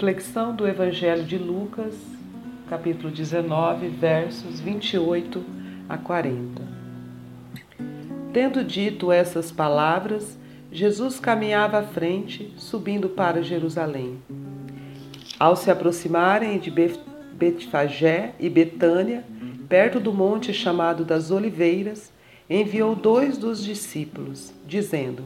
Reflexão do Evangelho de Lucas, capítulo 19, versos 28 a 40. Tendo dito essas palavras, Jesus caminhava à frente, subindo para Jerusalém. Ao se aproximarem de Betfagé e Betânia, perto do monte chamado das Oliveiras, enviou dois dos discípulos, dizendo: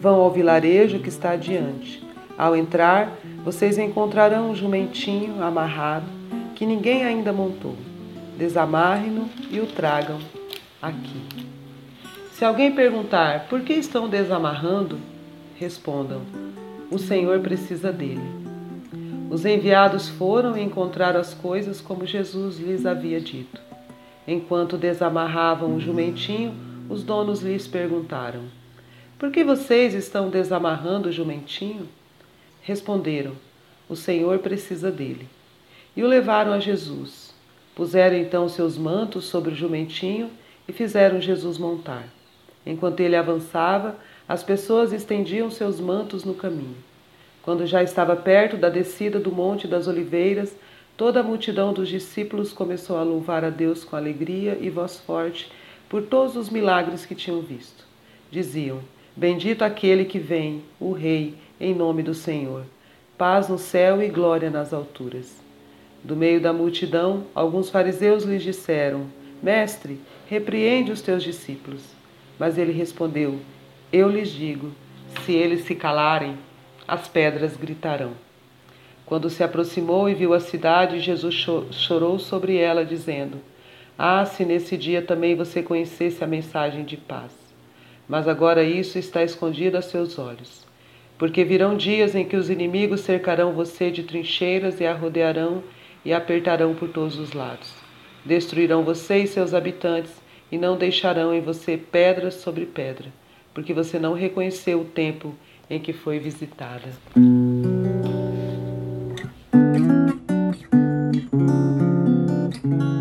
Vão ao vilarejo que está adiante. Ao entrar, vocês encontrarão um jumentinho amarrado que ninguém ainda montou. Desamarrem-no e o tragam aqui. Se alguém perguntar por que estão desamarrando, respondam: o Senhor precisa dele. Os enviados foram e encontraram as coisas como Jesus lhes havia dito. Enquanto desamarravam o jumentinho, os donos lhes perguntaram: Por que vocês estão desamarrando o jumentinho? Responderam: O Senhor precisa dele. E o levaram a Jesus. Puseram então seus mantos sobre o jumentinho e fizeram Jesus montar. Enquanto ele avançava, as pessoas estendiam seus mantos no caminho. Quando já estava perto da descida do Monte das Oliveiras, toda a multidão dos discípulos começou a louvar a Deus com alegria e voz forte por todos os milagres que tinham visto. Diziam: Bendito aquele que vem, o Rei, em nome do Senhor. Paz no céu e glória nas alturas. Do meio da multidão, alguns fariseus lhes disseram: Mestre, repreende os teus discípulos. Mas ele respondeu: Eu lhes digo: se eles se calarem, as pedras gritarão. Quando se aproximou e viu a cidade, Jesus chorou sobre ela, dizendo: Ah, se nesse dia também você conhecesse a mensagem de paz. Mas agora isso está escondido a seus olhos. Porque virão dias em que os inimigos cercarão você de trincheiras e a rodearão e apertarão por todos os lados. Destruirão você e seus habitantes e não deixarão em você pedra sobre pedra, porque você não reconheceu o tempo em que foi visitada. Música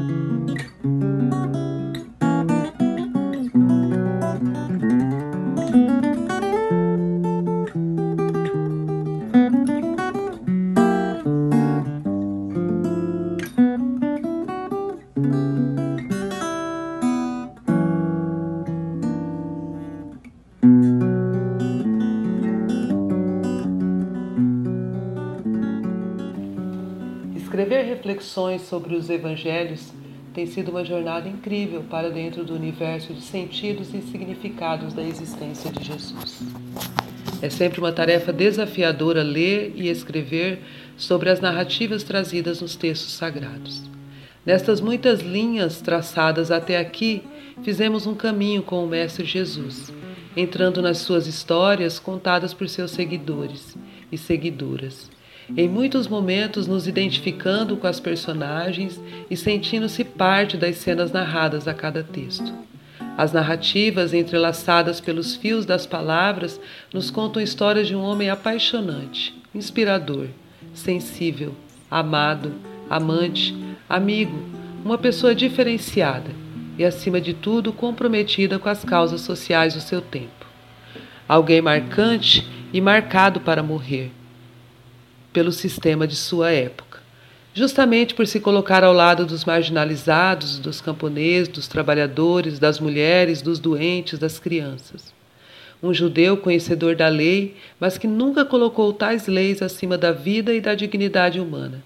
reflexões sobre os evangelhos tem sido uma jornada incrível para dentro do universo de sentidos e significados da existência de Jesus. É sempre uma tarefa desafiadora ler e escrever sobre as narrativas trazidas nos textos sagrados. Nestas muitas linhas traçadas até aqui, fizemos um caminho com o Mestre Jesus, entrando nas suas histórias contadas por seus seguidores e seguidoras. Em muitos momentos, nos identificando com as personagens e sentindo-se parte das cenas narradas a cada texto. As narrativas, entrelaçadas pelos fios das palavras, nos contam histórias de um homem apaixonante, inspirador, sensível, amado, amante, amigo, uma pessoa diferenciada e, acima de tudo, comprometida com as causas sociais do seu tempo. Alguém marcante e marcado para morrer pelo sistema de sua época, justamente por se colocar ao lado dos marginalizados, dos camponeses, dos trabalhadores, das mulheres, dos doentes, das crianças. Um judeu conhecedor da lei, mas que nunca colocou tais leis acima da vida e da dignidade humana.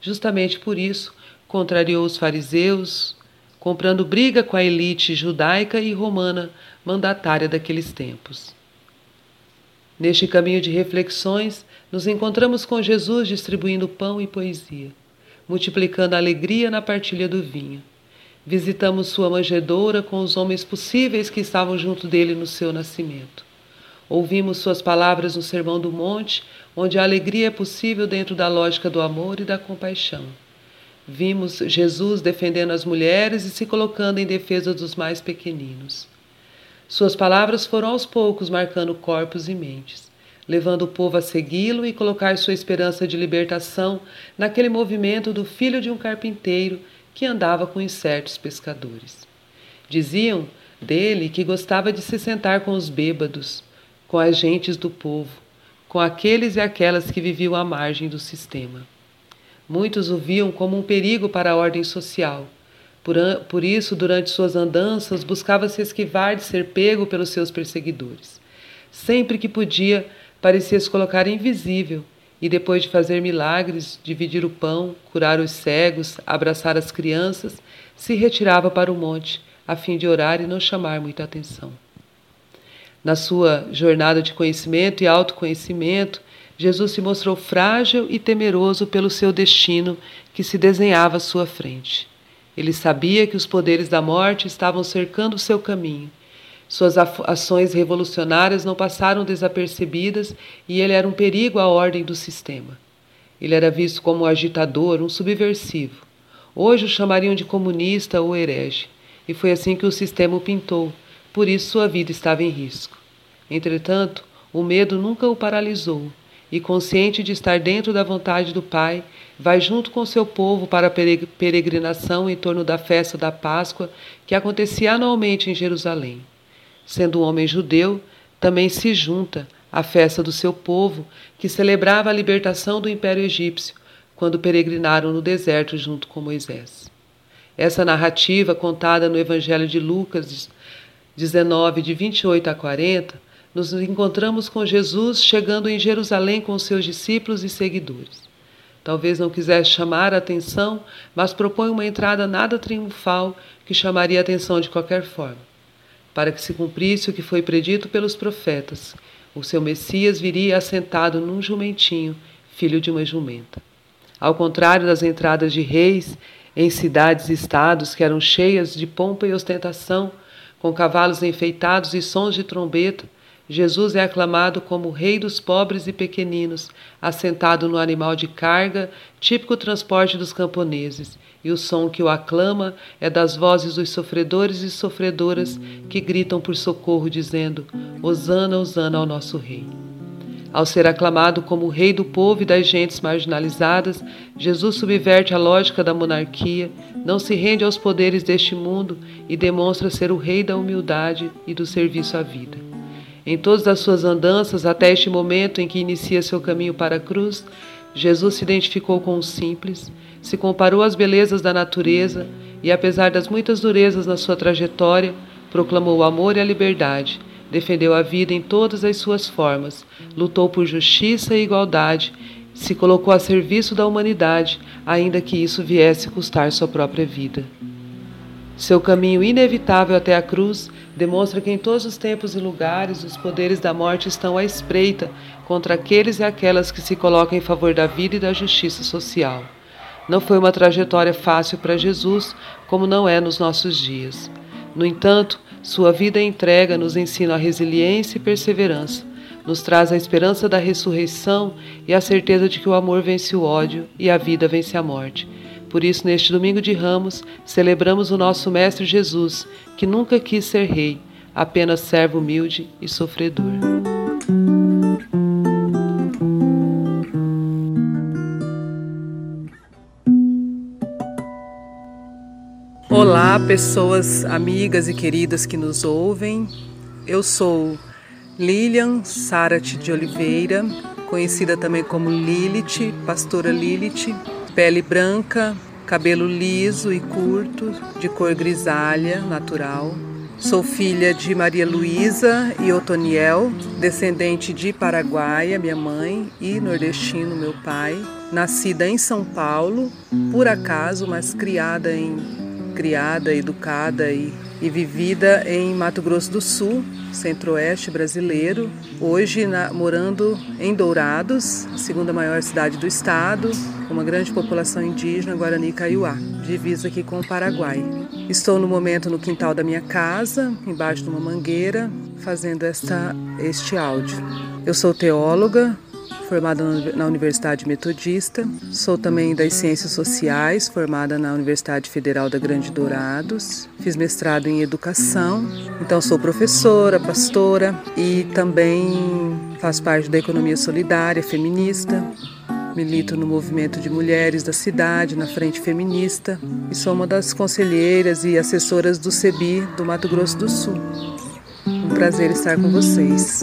Justamente por isso, contrariou os fariseus, comprando briga com a elite judaica e romana mandatária daqueles tempos. Neste caminho de reflexões, nos encontramos com Jesus distribuindo pão e poesia, multiplicando a alegria na partilha do vinho. Visitamos sua manjedoura com os homens possíveis que estavam junto dele no seu nascimento. Ouvimos suas palavras no Sermão do Monte, onde a alegria é possível dentro da lógica do amor e da compaixão. Vimos Jesus defendendo as mulheres e se colocando em defesa dos mais pequeninos. Suas palavras foram aos poucos marcando corpos e mentes, levando o povo a segui-lo e colocar sua esperança de libertação naquele movimento do filho de um carpinteiro que andava com incertos pescadores. Diziam dele que gostava de se sentar com os bêbados, com as gentes do povo, com aqueles e aquelas que viviam à margem do sistema. Muitos o viam como um perigo para a ordem social. Por, por isso, durante suas andanças, buscava se esquivar de ser pego pelos seus perseguidores. Sempre que podia, parecia se colocar invisível e, depois de fazer milagres, dividir o pão, curar os cegos, abraçar as crianças, se retirava para o monte, a fim de orar e não chamar muita atenção. Na sua jornada de conhecimento e autoconhecimento, Jesus se mostrou frágil e temeroso pelo seu destino que se desenhava à sua frente. Ele sabia que os poderes da morte estavam cercando seu caminho. Suas ações revolucionárias não passaram desapercebidas e ele era um perigo à ordem do sistema. Ele era visto como um agitador, um subversivo. Hoje o chamariam de comunista ou herege, e foi assim que o sistema o pintou, por isso sua vida estava em risco. Entretanto, o medo nunca o paralisou e, consciente de estar dentro da vontade do Pai, vai junto com seu povo para a peregrinação em torno da festa da Páscoa que acontecia anualmente em Jerusalém. Sendo um homem judeu, também se junta à festa do seu povo, que celebrava a libertação do Império Egípcio, quando peregrinaram no deserto junto com Moisés. Essa narrativa, contada no Evangelho de Lucas 19, de 28 a 40, nos encontramos com Jesus chegando em Jerusalém com seus discípulos e seguidores. Talvez não quisesse chamar a atenção, mas propõe uma entrada nada triunfal que chamaria a atenção de qualquer forma. Para que se cumprisse o que foi predito pelos profetas, o seu Messias viria assentado num jumentinho, filho de uma jumenta. Ao contrário das entradas de reis em cidades e estados que eram cheias de pompa e ostentação, com cavalos enfeitados e sons de trombeta, Jesus é aclamado como Rei dos pobres e pequeninos, assentado no animal de carga, típico transporte dos camponeses, e o som que o aclama é das vozes dos sofredores e sofredoras que gritam por socorro, dizendo: Hosana, Hosana ao nosso Rei. Ao ser aclamado como Rei do povo e das gentes marginalizadas, Jesus subverte a lógica da monarquia, não se rende aos poderes deste mundo e demonstra ser o Rei da humildade e do serviço à vida. Em todas as suas andanças, até este momento em que inicia seu caminho para a cruz, Jesus se identificou com o simples, se comparou às belezas da natureza e, apesar das muitas durezas na sua trajetória, proclamou o amor e a liberdade, defendeu a vida em todas as suas formas, lutou por justiça e igualdade se colocou a serviço da humanidade, ainda que isso viesse custar sua própria vida. Seu caminho inevitável até a cruz demonstra que em todos os tempos e lugares os poderes da morte estão à espreita contra aqueles e aquelas que se colocam em favor da vida e da justiça social. Não foi uma trajetória fácil para Jesus, como não é nos nossos dias. No entanto, sua vida entrega nos ensina a resiliência e perseverança, nos traz a esperança da ressurreição e a certeza de que o amor vence o ódio e a vida vence a morte. Por isso, neste domingo de Ramos, celebramos o nosso Mestre Jesus, que nunca quis ser rei, apenas servo humilde e sofredor. Olá, pessoas amigas e queridas que nos ouvem. Eu sou Lilian Sarat de Oliveira, conhecida também como Lilith, pastora Lilith, pele branca, cabelo liso e curto, de cor grisalha, natural. Sou filha de Maria Luísa e Otoniel, descendente de Paraguaia, minha mãe, e nordestino, meu pai. Nascida em São Paulo, por acaso, mas criada em criada, educada e, e vivida em Mato Grosso do Sul, centro-oeste brasileiro. Hoje na, morando em Dourados, a segunda maior cidade do estado, com uma grande população indígena, Guarani Kaiowá, divisa aqui com o Paraguai. Estou no momento no quintal da minha casa, embaixo de uma mangueira, fazendo esta, este áudio. Eu sou teóloga, formada na Universidade Metodista. Sou também das Ciências Sociais, formada na Universidade Federal da Grande Dourados. Fiz mestrado em Educação, então sou professora, pastora e também faço parte da economia solidária, feminista. Milito no movimento de mulheres da cidade, na Frente Feminista, e sou uma das conselheiras e assessoras do CEBI do Mato Grosso do Sul. Um prazer estar com vocês.